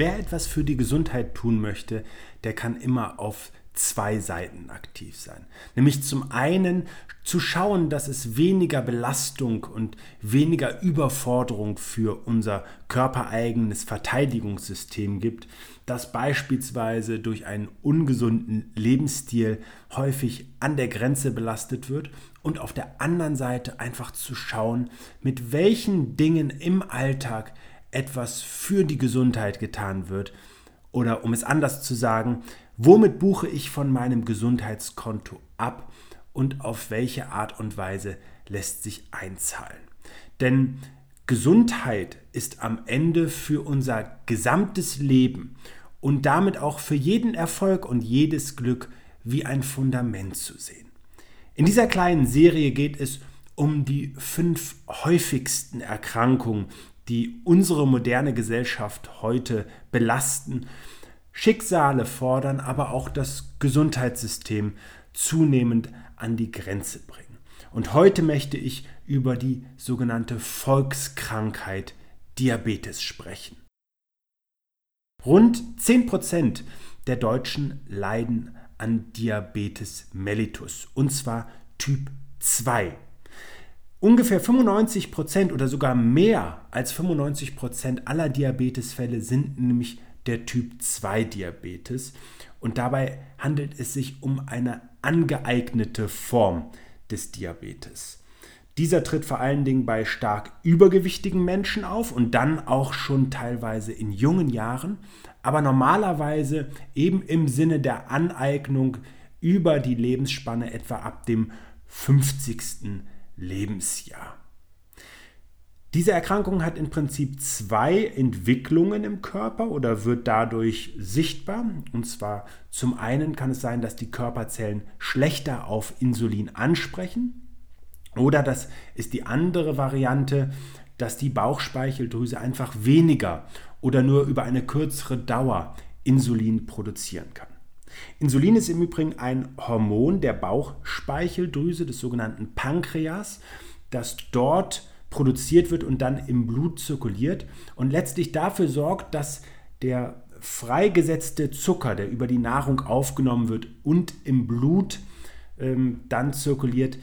Wer etwas für die Gesundheit tun möchte, der kann immer auf zwei Seiten aktiv sein. Nämlich zum einen zu schauen, dass es weniger Belastung und weniger Überforderung für unser körpereigenes Verteidigungssystem gibt, das beispielsweise durch einen ungesunden Lebensstil häufig an der Grenze belastet wird und auf der anderen Seite einfach zu schauen, mit welchen Dingen im Alltag etwas für die Gesundheit getan wird oder um es anders zu sagen, Womit buche ich von meinem Gesundheitskonto ab und auf welche Art und Weise lässt sich einzahlen? Denn Gesundheit ist am Ende für unser gesamtes Leben und damit auch für jeden Erfolg und jedes Glück wie ein Fundament zu sehen. In dieser kleinen Serie geht es um die fünf häufigsten Erkrankungen, die unsere moderne Gesellschaft heute belasten Schicksale fordern, aber auch das Gesundheitssystem zunehmend an die Grenze bringen. Und heute möchte ich über die sogenannte Volkskrankheit Diabetes sprechen. Rund 10% der Deutschen leiden an Diabetes mellitus, und zwar Typ 2. Ungefähr 95% oder sogar mehr als 95% aller Diabetesfälle sind nämlich der Typ 2 Diabetes und dabei handelt es sich um eine angeeignete Form des Diabetes. Dieser tritt vor allen Dingen bei stark übergewichtigen Menschen auf und dann auch schon teilweise in jungen Jahren, aber normalerweise eben im Sinne der Aneignung über die Lebensspanne etwa ab dem 50. Lebensjahr. Diese Erkrankung hat im Prinzip zwei Entwicklungen im Körper oder wird dadurch sichtbar. Und zwar zum einen kann es sein, dass die Körperzellen schlechter auf Insulin ansprechen. Oder das ist die andere Variante, dass die Bauchspeicheldrüse einfach weniger oder nur über eine kürzere Dauer Insulin produzieren kann. Insulin ist im Übrigen ein Hormon der Bauchspeicheldrüse, des sogenannten Pankreas, das dort produziert wird und dann im Blut zirkuliert und letztlich dafür sorgt, dass der freigesetzte Zucker, der über die Nahrung aufgenommen wird und im Blut ähm, dann zirkuliert,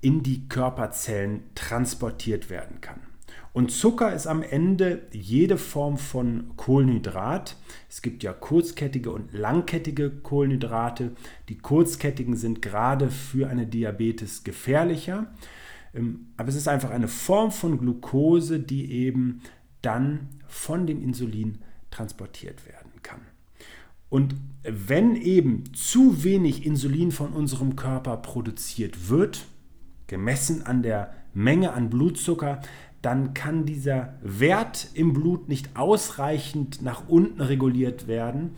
in die Körperzellen transportiert werden kann. Und Zucker ist am Ende jede Form von Kohlenhydrat. Es gibt ja kurzkettige und langkettige Kohlenhydrate. Die kurzkettigen sind gerade für eine Diabetes gefährlicher. Ähm, aber es ist einfach eine Form von Glucose, die eben dann von dem Insulin transportiert werden kann. Und wenn eben zu wenig Insulin von unserem Körper produziert wird, gemessen an der Menge an Blutzucker, dann kann dieser Wert im Blut nicht ausreichend nach unten reguliert werden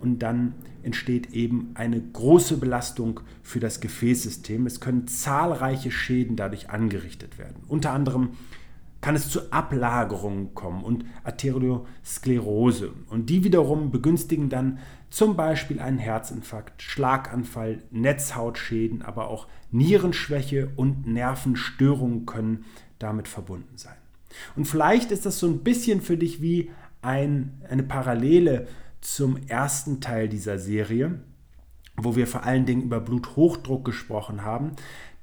und dann entsteht eben eine große Belastung für das Gefäßsystem. Es können zahlreiche Schäden dadurch angerichtet werden. Unter anderem kann es zu Ablagerungen kommen und Arteriosklerose. Und die wiederum begünstigen dann zum Beispiel einen Herzinfarkt, Schlaganfall, Netzhautschäden, aber auch Nierenschwäche und Nervenstörungen können damit verbunden sein. Und vielleicht ist das so ein bisschen für dich wie ein, eine Parallele zum ersten Teil dieser Serie, wo wir vor allen Dingen über Bluthochdruck gesprochen haben.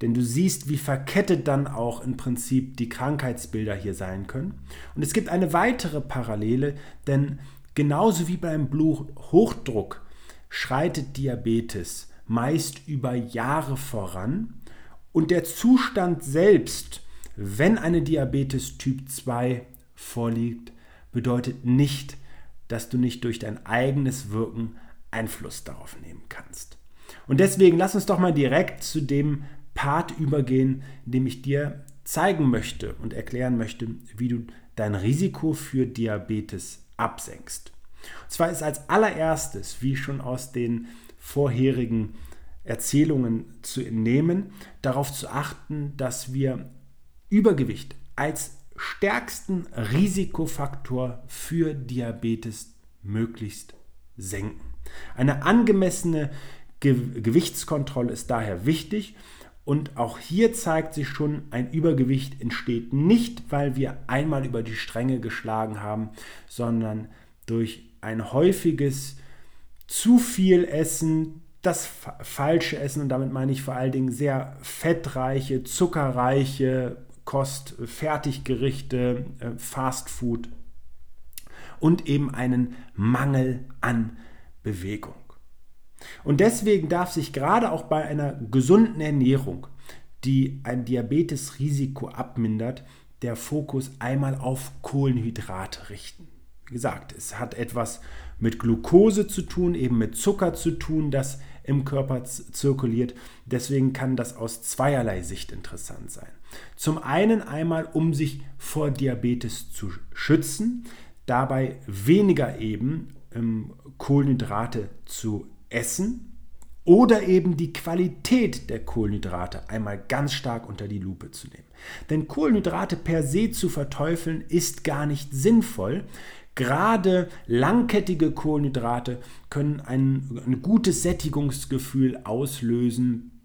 Denn du siehst, wie verkettet dann auch im Prinzip die Krankheitsbilder hier sein können. Und es gibt eine weitere Parallele, denn genauso wie beim Bluthochdruck schreitet Diabetes meist über Jahre voran und der Zustand selbst, wenn eine Diabetes Typ 2 vorliegt, bedeutet nicht, dass du nicht durch dein eigenes Wirken Einfluss darauf nehmen kannst. Und deswegen lass uns doch mal direkt zu dem Part übergehen, in dem ich dir zeigen möchte und erklären möchte, wie du dein Risiko für Diabetes absenkst. Und zwar ist als allererstes, wie schon aus den vorherigen Erzählungen zu entnehmen, darauf zu achten, dass wir Übergewicht als stärksten Risikofaktor für Diabetes möglichst senken. Eine angemessene Ge Gewichtskontrolle ist daher wichtig und auch hier zeigt sich schon, ein Übergewicht entsteht nicht, weil wir einmal über die Stränge geschlagen haben, sondern durch ein häufiges zu viel Essen, das falsche Essen, und damit meine ich vor allen Dingen sehr fettreiche, zuckerreiche Kost, Fertiggerichte, äh, Fastfood und eben einen Mangel an Bewegung. Und deswegen darf sich gerade auch bei einer gesunden Ernährung, die ein Diabetesrisiko abmindert, der Fokus einmal auf Kohlenhydrate richten. Wie gesagt, es hat etwas mit Glucose zu tun, eben mit Zucker zu tun, das im Körper zirkuliert. Deswegen kann das aus zweierlei Sicht interessant sein. Zum einen einmal, um sich vor Diabetes zu schützen, dabei weniger eben ähm, Kohlenhydrate zu essen oder eben die Qualität der Kohlenhydrate einmal ganz stark unter die Lupe zu nehmen. Denn Kohlenhydrate per se zu verteufeln ist gar nicht sinnvoll. Gerade langkettige Kohlenhydrate können ein, ein gutes Sättigungsgefühl auslösen.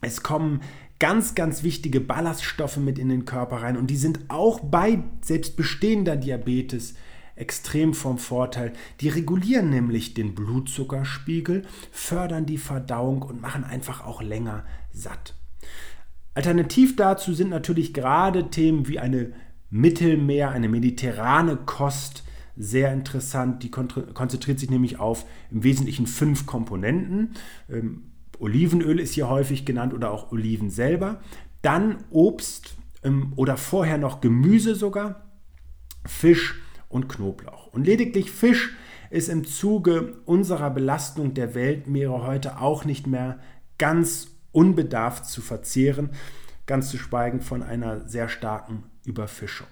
Es kommen ganz, ganz wichtige Ballaststoffe mit in den Körper rein und die sind auch bei selbst bestehender Diabetes extrem vom Vorteil. Die regulieren nämlich den Blutzuckerspiegel, fördern die Verdauung und machen einfach auch länger satt. Alternativ dazu sind natürlich gerade Themen wie eine Mittelmeer, eine mediterrane Kost sehr interessant. Die konzentriert sich nämlich auf im Wesentlichen fünf Komponenten. Ähm, Olivenöl ist hier häufig genannt oder auch Oliven selber. Dann Obst ähm, oder vorher noch Gemüse sogar, Fisch und Knoblauch. Und lediglich Fisch ist im Zuge unserer Belastung der Weltmeere heute auch nicht mehr ganz unbedarft zu verzehren, ganz zu schweigen von einer sehr starken Überfischung.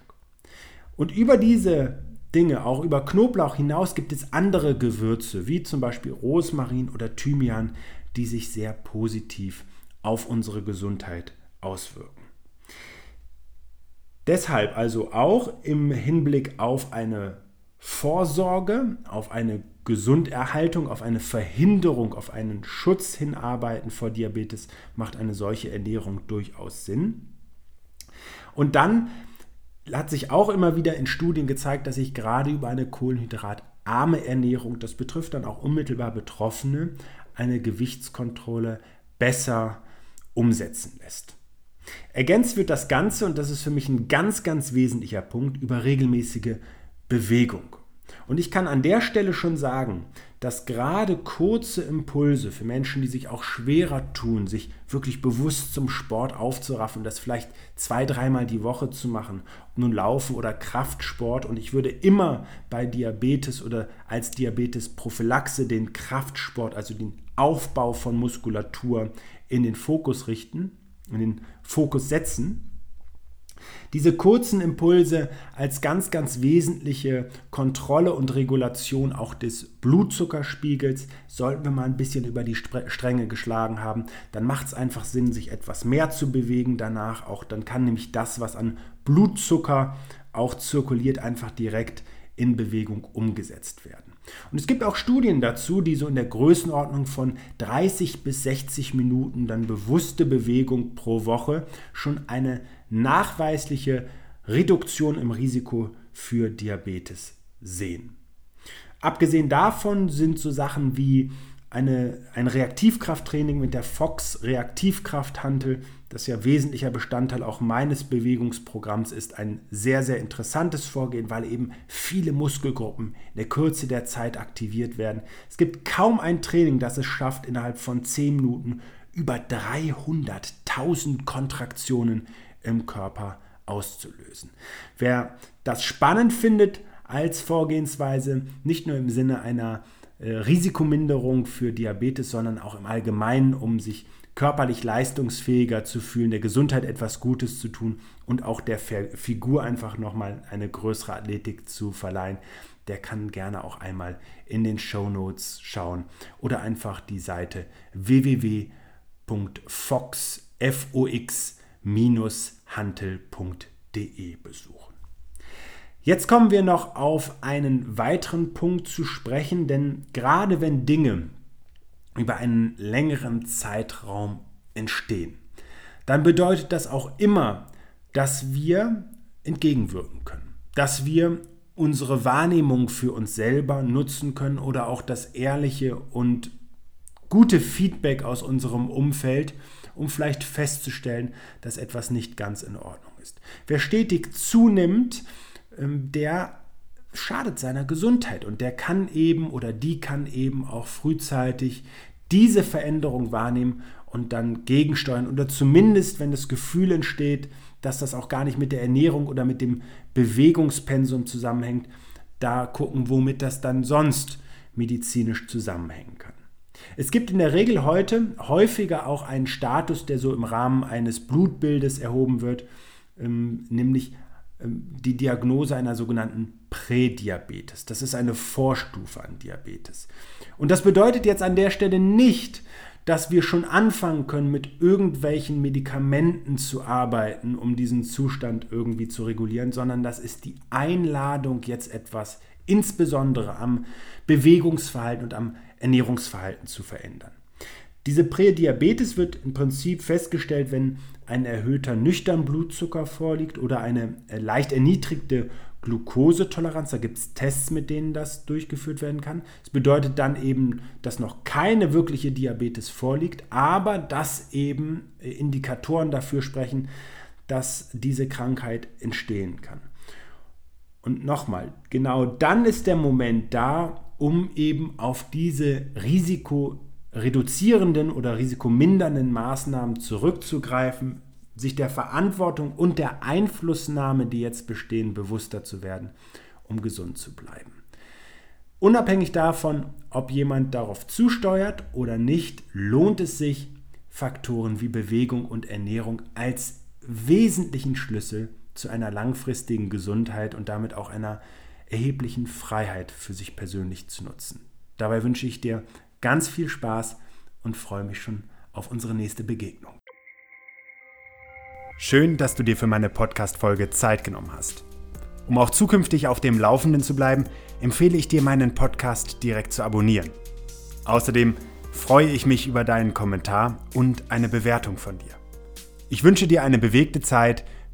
Und über diese Dinge, auch über Knoblauch hinaus, gibt es andere Gewürze, wie zum Beispiel Rosmarin oder Thymian, die sich sehr positiv auf unsere Gesundheit auswirken. Deshalb also auch im Hinblick auf eine Vorsorge, auf eine Gesunderhaltung, auf eine Verhinderung, auf einen Schutz hinarbeiten vor Diabetes macht eine solche Ernährung durchaus Sinn. Und dann hat sich auch immer wieder in Studien gezeigt, dass sich gerade über eine kohlenhydratarme Ernährung, das betrifft dann auch unmittelbar Betroffene, eine Gewichtskontrolle besser umsetzen lässt. Ergänzt wird das Ganze, und das ist für mich ein ganz, ganz wesentlicher Punkt, über regelmäßige Bewegung. Und ich kann an der Stelle schon sagen, dass gerade kurze Impulse für Menschen, die sich auch schwerer tun, sich wirklich bewusst zum Sport aufzuraffen, das vielleicht zwei, dreimal die Woche zu machen, nun Laufen oder Kraftsport. Und ich würde immer bei Diabetes oder als Diabetes-Prophylaxe den Kraftsport, also den Aufbau von Muskulatur in den Fokus richten in den Fokus setzen. Diese kurzen Impulse als ganz, ganz wesentliche Kontrolle und Regulation auch des Blutzuckerspiegels sollten wir mal ein bisschen über die Stränge geschlagen haben. Dann macht es einfach Sinn, sich etwas mehr zu bewegen danach. Auch dann kann nämlich das, was an Blutzucker auch zirkuliert, einfach direkt in Bewegung umgesetzt werden. Und es gibt auch Studien dazu, die so in der Größenordnung von 30 bis 60 Minuten dann bewusste Bewegung pro Woche schon eine nachweisliche Reduktion im Risiko für Diabetes sehen. Abgesehen davon sind so Sachen wie eine, ein Reaktivkrafttraining mit der Fox Reaktivkrafthantel, das ja wesentlicher Bestandteil auch meines Bewegungsprogramms ist, ein sehr, sehr interessantes Vorgehen, weil eben viele Muskelgruppen in der Kürze der Zeit aktiviert werden. Es gibt kaum ein Training, das es schafft, innerhalb von 10 Minuten über 300.000 Kontraktionen im Körper auszulösen. Wer das spannend findet als Vorgehensweise, nicht nur im Sinne einer äh, Risikominderung für Diabetes, sondern auch im Allgemeinen, um sich körperlich leistungsfähiger zu fühlen, der Gesundheit etwas Gutes zu tun und auch der Figur einfach nochmal eine größere Athletik zu verleihen, der kann gerne auch einmal in den Show Notes schauen oder einfach die Seite www.fox-hantel.de besuchen. Jetzt kommen wir noch auf einen weiteren Punkt zu sprechen, denn gerade wenn Dinge über einen längeren Zeitraum entstehen, dann bedeutet das auch immer, dass wir entgegenwirken können, dass wir unsere Wahrnehmung für uns selber nutzen können oder auch das ehrliche und gute Feedback aus unserem Umfeld, um vielleicht festzustellen, dass etwas nicht ganz in Ordnung ist. Wer stetig zunimmt, ähm, der schadet seiner Gesundheit und der kann eben oder die kann eben auch frühzeitig diese Veränderung wahrnehmen und dann gegensteuern oder zumindest, wenn das Gefühl entsteht, dass das auch gar nicht mit der Ernährung oder mit dem Bewegungspensum zusammenhängt, da gucken, womit das dann sonst medizinisch zusammenhängen kann. Es gibt in der Regel heute häufiger auch einen Status, der so im Rahmen eines Blutbildes erhoben wird, ähm, nämlich ähm, die Diagnose einer sogenannten Prädiabetes. Das ist eine Vorstufe an Diabetes. Und das bedeutet jetzt an der Stelle nicht, dass wir schon anfangen können, mit irgendwelchen Medikamenten zu arbeiten, um diesen Zustand irgendwie zu regulieren, sondern das ist die Einladung, jetzt etwas insbesondere am Bewegungsverhalten und am Ernährungsverhalten zu verändern. Diese Prädiabetes wird im Prinzip festgestellt, wenn ein erhöhter nüchtern Blutzucker vorliegt oder eine äh, leicht erniedrigte Glukosetoleranz. Da gibt es Tests, mit denen das durchgeführt werden kann. Das bedeutet dann eben, dass noch keine wirkliche Diabetes vorliegt, aber dass eben äh, Indikatoren dafür sprechen, dass diese Krankheit entstehen kann. Und nochmal, genau dann ist der Moment da, um eben auf diese risikoreduzierenden oder risikomindernden Maßnahmen zurückzugreifen, sich der Verantwortung und der Einflussnahme, die jetzt bestehen, bewusster zu werden, um gesund zu bleiben. Unabhängig davon, ob jemand darauf zusteuert oder nicht, lohnt es sich, Faktoren wie Bewegung und Ernährung als wesentlichen Schlüssel zu einer langfristigen Gesundheit und damit auch einer erheblichen Freiheit für sich persönlich zu nutzen. Dabei wünsche ich dir ganz viel Spaß und freue mich schon auf unsere nächste Begegnung. Schön, dass du dir für meine Podcast-Folge Zeit genommen hast. Um auch zukünftig auf dem Laufenden zu bleiben, empfehle ich dir, meinen Podcast direkt zu abonnieren. Außerdem freue ich mich über deinen Kommentar und eine Bewertung von dir. Ich wünsche dir eine bewegte Zeit.